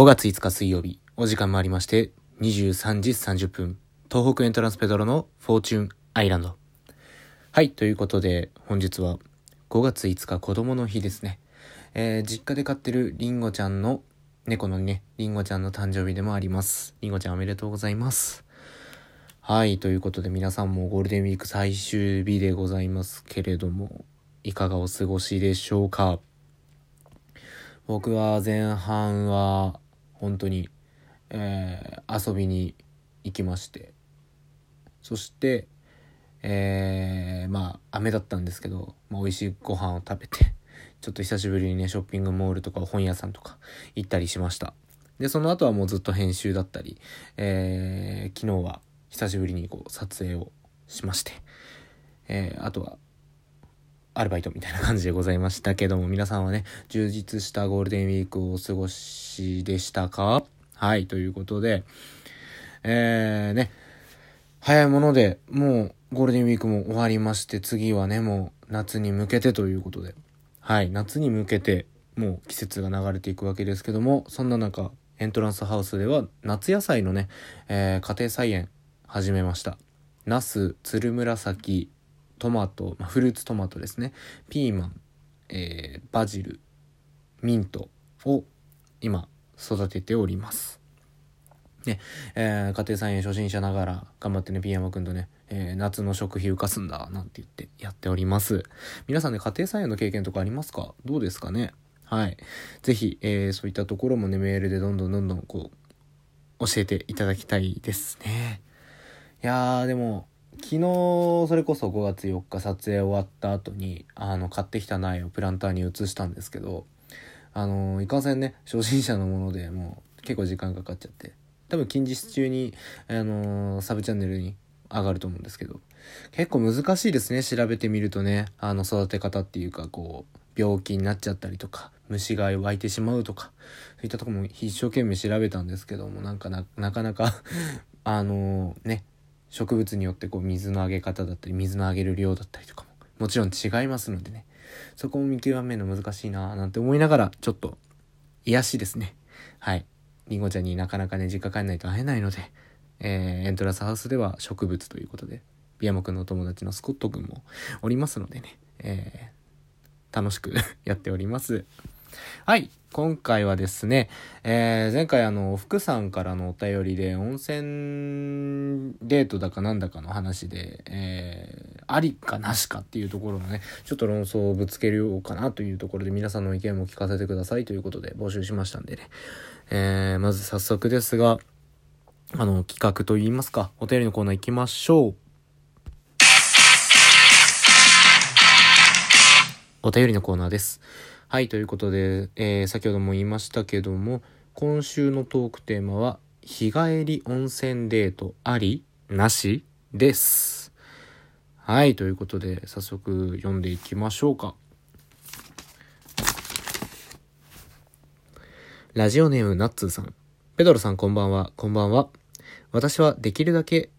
5月5日水曜日、お時間もありまして、23時30分、東北エントランスペドロのフォーチュンアイランド。はい、ということで、本日は5月5日子供の日ですね。えー実家で飼ってるリンゴちゃんの、猫のね、リンゴちゃんの誕生日でもあります。リンゴちゃんおめでとうございます。はい、ということで皆さんもゴールデンウィーク最終日でございますけれども、いかがお過ごしでしょうか僕は前半は本当に、えー遊びに行きまして。そして、えーまあ雨だったんですけど、まあ、美味しいご飯を食べて ちょっと久しぶりにねショッピングモールとか本屋さんとか行ったりしました。でその後はもうずっと編集だったり、えー昨日は久しぶりにこう撮影をしまして、えーあとはアルバイトみたいな感じでございましたけども、皆さんはね、充実したゴールデンウィークをお過ごしでしたか？はい、ということで、えー、ね、早いもので、もうゴールデンウィークも終わりまして、次はね、もう夏に向けてということで、はい、夏に向けて、もう季節が流れていくわけですけども、そんな中、エントランスハウスでは夏野菜のね、えー家庭菜園始めました。ナス、つるむらさき、トマト、まあ、フルーツトマトですね。ピーマン、えーバジルミントを今育てております。ねえー家庭菜園初心者ながら頑張ってねピーヤマくんとね、えー夏の食費浮かすんだなんて言ってやっております。皆さんね家庭菜園の経験とかありますか？どうですかね？はい。ぜひ、えーそういったところもねメールでどんどんどんどんこう教えていただきたいですね。いやーでも昨日それこそ5月4日撮影終わった後にあの買ってきた苗をプランターに移したんですけどあのいかんせんね初心者のものでもう結構時間かかっちゃって。多分近日中にあのサブチャンネルに上がると思うんですけど。結構難しいですね調べてみるとね。あの育て方っていうかこう病気になっちゃったりとか虫が湧いてしまうとかそういったとこも一生懸命調べたんですけどもなんかなかなか あのね植物によってこう水のあげ方だったり水のあげる量だったりとかももちろん違いますのでね。そこも見極めるの難しいなーなんて思いながらちょっと癒しですね。はい。りんごちゃんになかなかね実家帰んないと会えないので、えーエントランスハウスでは植物ということでビアモくんのお友達のスコットくんもおりますのでね、えー楽しく やっております。はい。今回はですね、えー前回あの、福さんからのお便りで、温泉デートだかなんだかの話で、えーありかなしかっていうところのね、ちょっと論争をぶつけようかなというところで、皆さんの意見も聞かせてくださいということで募集しましたんでね。えーまず早速ですが、あの、企画といいますか、お便りのコーナー行きましょう。お便りのコーナーです。はい、ということで、えー先ほども言いましたけども、今週のトークテーマは、日帰り温泉デートありなしです。はい、ということで、早速読んでいきましょうか。ラジオネームナッツーさん。ペドロさんこんばんは、こんばんは。私はできるだけ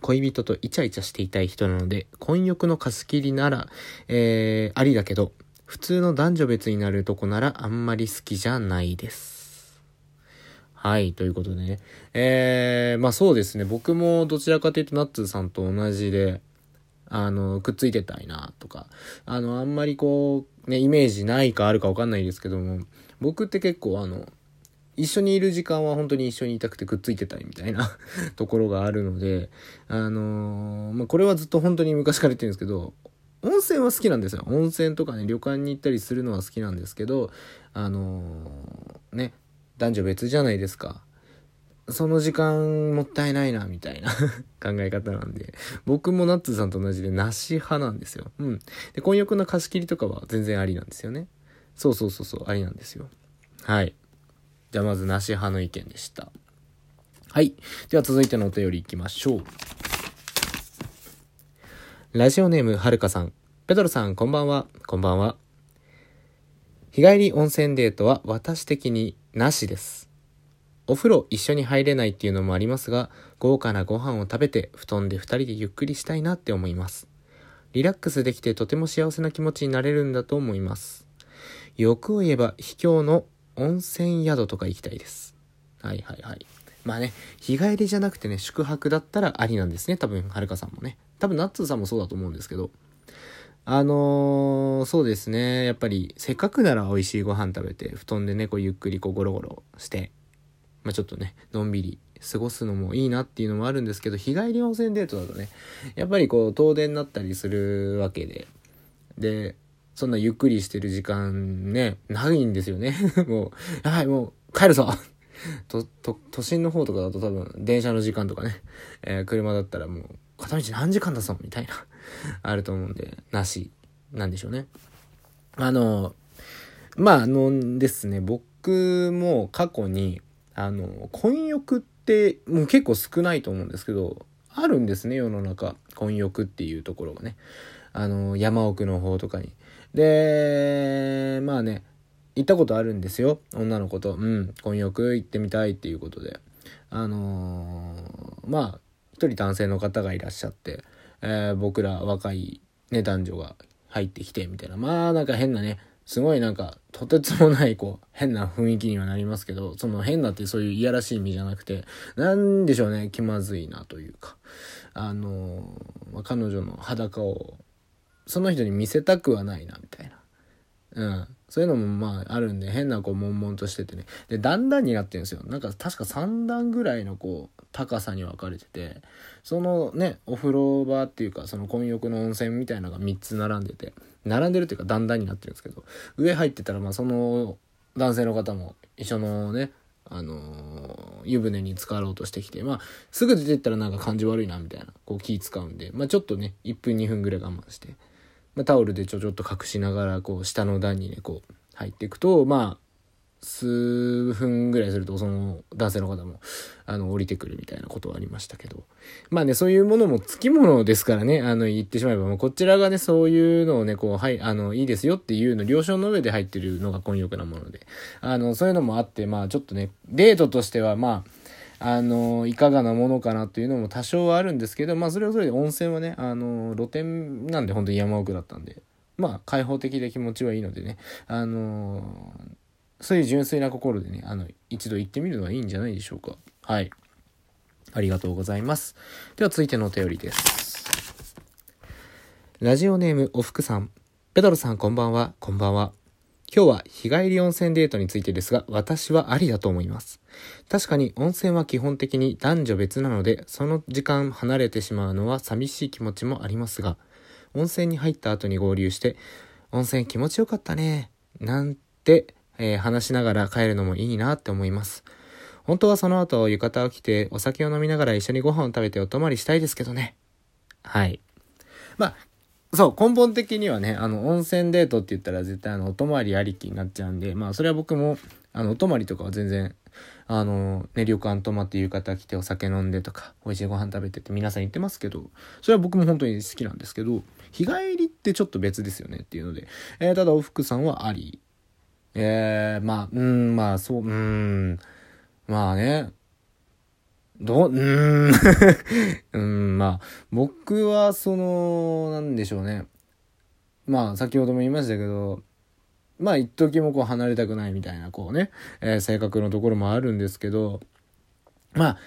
恋人とイチャイチャしていたい人なので、婚欲の貸し切りなら、えー、ありだけど、普通の男女別になるとこならあんまり好きじゃないです。はい、ということでね。えー、まあそうですね。僕もどちらかというとナッツさんと同じで、あの、くっついてたいなとか、あの、あんまりこう、ね、イメージないかあるかわかんないですけども、僕って結構あの、一緒にいる時間は本当に一緒にいたくてくっついてたいみたいな ところがあるので、あのーまあ、これはずっと本当に昔から言ってるんですけど、温泉は好きなんですよ。温泉とかね、旅館に行ったりするのは好きなんですけど、あのーね、男女別じゃないですか。その時間もったいないな、みたいな 考え方なんで。僕もナッツさんと同じで、なし派なんですよ。うん。で、婚欲の貸し切りとかは全然ありなんですよね。そうそうそうそう、ありなんですよ。はい。じゃあまず、なし派の意見でした。はい。では続いてのお便り行きましょう。ラジオネームはるかさん。ペドロさん、こんばんは。こんばんは。日帰り温泉デートは私的になしです。お風呂一緒に入れないっていうのもありますが、豪華なご飯を食べて布団で二人でゆっくりしたいなって思います。リラックスできてとても幸せな気持ちになれるんだと思います。欲を言えば秘境の温泉宿とか行きたいです。はいはいはい。まあね、日帰りじゃなくてね、宿泊だったらありなんですね。多分、はるかさんもね。多分、ナッツさんもそうだと思うんですけど。あのー、そうですね。やっぱり、せっかくなら美味しいご飯食べて、布団でね、こうゆっくりこうゴロゴロして、まあちょっとね、のんびり過ごすのもいいなっていうのもあるんですけど、日帰り温泉デートだとね、やっぱりこう、遠出になったりするわけで、で、そんなゆっくりしてる時間ね、ないんですよね。もう、やばい、もう、帰るぞと、と、都心の方とかだと多分、電車の時間とかね、えー、車だったらもう、片道何時間だぞみたいな あると思うんで、なし、なんでしょうね。あの、まあ、あのですね、僕も過去に、あの、混浴って、もう結構少ないと思うんですけど、あるんですね、世の中。混浴っていうところがね。あの、山奥の方とかに。で、まあね、行ったことあるんですよ。女の子と。うん、混浴行ってみたいっていうことで。あのー、まあ、一人男性の方がいらっしゃって、えー、僕ら若いね、男女が入ってきて、みたいな。まあ、なんか変なね、すごいなんか、とてつもない、こう、変な雰囲気にはなりますけど、その変なってそういういやらしい意味じゃなくて、なんでしょうね、気まずいなというか、あのー、まあ、彼女の裸を、その人に見せたくはないな、みたいな。うん。そういうのもまああるんで変なこう悶々としててね。で、段々になってるんですよ。なんか確か3段ぐらいのこう高さに分かれてて、そのね、お風呂場っていうかその混浴の温泉みたいなのが3つ並んでて、並んでるっていうか段々になってるんですけど、上入ってたらまあその男性の方も一緒のね、あのー、湯船に浸かろうとしてきて、まあ、すぐ出てったらなんか感じ悪いなみたいな、こう気使うんで、まあちょっとね、1分2分ぐらい我慢して、まあ、タオルでちょちょっと隠しながらこう下の段にねこう入っていくとまあ数分ぐらいするとその男性の方もあの降りてくるみたいなことはありましたけど。まあねそういうものもつきものですからねあの言ってしまえばもうこちらがねそういうのをねこうはいあのいいですよっていうの了承の上で入ってるのが混浴なもので。あのそういうのもあってまあちょっとねデートとしてはまああの、いかがなものかなというのも多少はあるんですけど、まあそれはそれで温泉はね、あの、露天なんで本当に山奥だったんで、まあ開放的で気持ちはいいのでね、あのそういう純粋な心でね、あの、一度行ってみるのはいいんじゃないでしょうか。はい。ありがとうございます。では続いてのお便りです。ラジオネームおふくさん。ペドロさんこんばんは。こんばんは。今日は日帰り温泉デートについてですが、私はありだと思います。確かに温泉は基本的に男女別なので、その時間離れてしまうのは寂しい気持ちもありますが、温泉に入った後に合流して、温泉気持ちよかったね、なんて、えー、話しながら帰るのもいいなって思います。本当はその後浴衣を着てお酒を飲みながら一緒にご飯を食べてお泊まりしたいですけどね。はい。まあ、そう、根本的にはね、あの、温泉デートって言ったら絶対あの、お泊まりありきになっちゃうんで、まあ、それは僕も、あの、お泊まりとかは全然、あの、ね、旅館泊まって浴衣着てお酒飲んでとか、美味しいご飯食べてって皆さん言ってますけど、それは僕も本当に好きなんですけど、日帰りってちょっと別ですよねっていうので、えー、ただ、おふくさんはあり。えー、まあ、うん、まあ、そう、うん、まあね、どう、うーん うん、まあ、僕は、その、なんでしょうね。まあ、先ほども言いましたけど、まあ、一時もこう離れたくないみたいな、こうね、えー、性格のところもあるんですけど、まあ、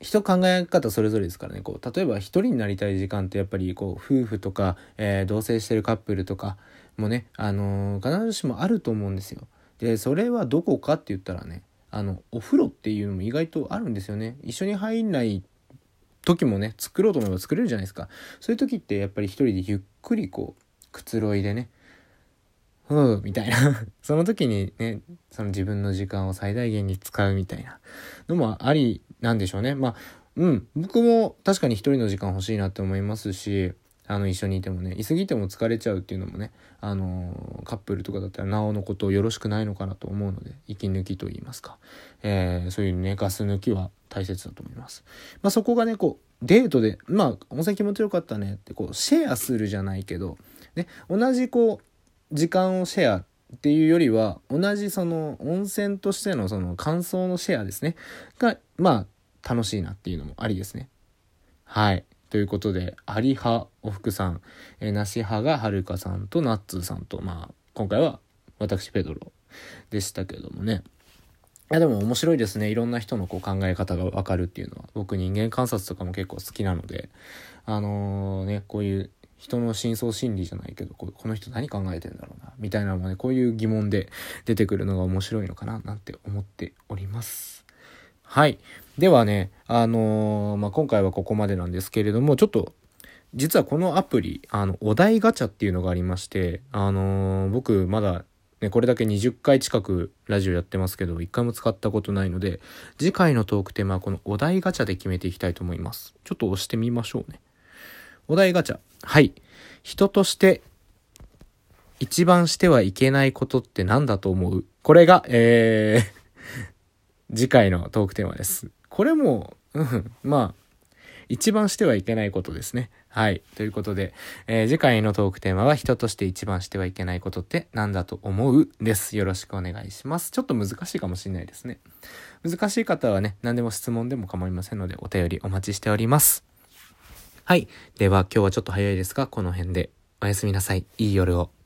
人考え方それぞれですからね、こう、例えば一人になりたい時間ってやっぱり、こう、夫婦とか、えー、同棲してるカップルとかもね、あのー、必ずしもあると思うんですよ。で、それはどこかって言ったらね、あのお風呂っていうのも意外とあるんですよね。一緒に入んない時もね作ろうと思えば作れるじゃないですか。そういう時ってやっぱり一人でゆっくりこうくつろいでねふうみたいな。その時にねその自分の時間を最大限に使うみたいな。のもありなんでしょうね。まあうん。僕も確かに一人の時間欲しいなって思いますしあの一緒にいてもねいすぎても疲れちゃうっていうのもねあのカップルとかだったらなおのことよろしくないのかなと思うので息抜きと言いますか、えー、そういうねガス抜きは大切だと思います、まあ、そこがねこうデートでまあ温泉気持ちよかったねってこうシェアするじゃないけど、ね、同じこう時間をシェアっていうよりは同じその温泉としてのその感想のシェアですね。がまあ楽しいなっていうのもありですね。はい。ということで、アリ派、おふくさん、えー、なし派がはるかさんとナッツーさんと、まあ、今回は私、ペドロでしたけどもね。いやでも面白いですね。いろんな人のこう考え方がわかるっていうのは。僕人間観察とかも結構好きなので、あのー、ね、こういう人の深層心理じゃないけど、ここの人何考えてんだろうな、みたいなのもね、こういう疑問で出てくるのが面白いのかな、なんて思っております。はい。ではね、あのー、まあ、今回はここまでなんですけれども、ちょっと、実はこのアプリ、あの、お題ガチャっていうのがありまして、あのー、僕まだね、これだけ20回近くラジオやってますけど、1回も使ったことないので、次回のトークテーマはこのお題ガチャで決めていきたいと思います。ちょっと押してみましょうね。お題ガチャ。はい。人として一番してはいけないことって何だと思う？これが、えー 次回のトークテーマです。これも、うん、まあ、一番してはいけないことですね。はい。ということで、えー、次回のトークテーマは人として一番してはいけないことって何だと思う？です。よろしくお願いします。ちょっと難しいかもしれないですね。難しい方はね、何でも質問でも構いませんので、お便りお待ちしております。はい。では今日はちょっと早いですが、この辺でおやすみなさい。いい夜を。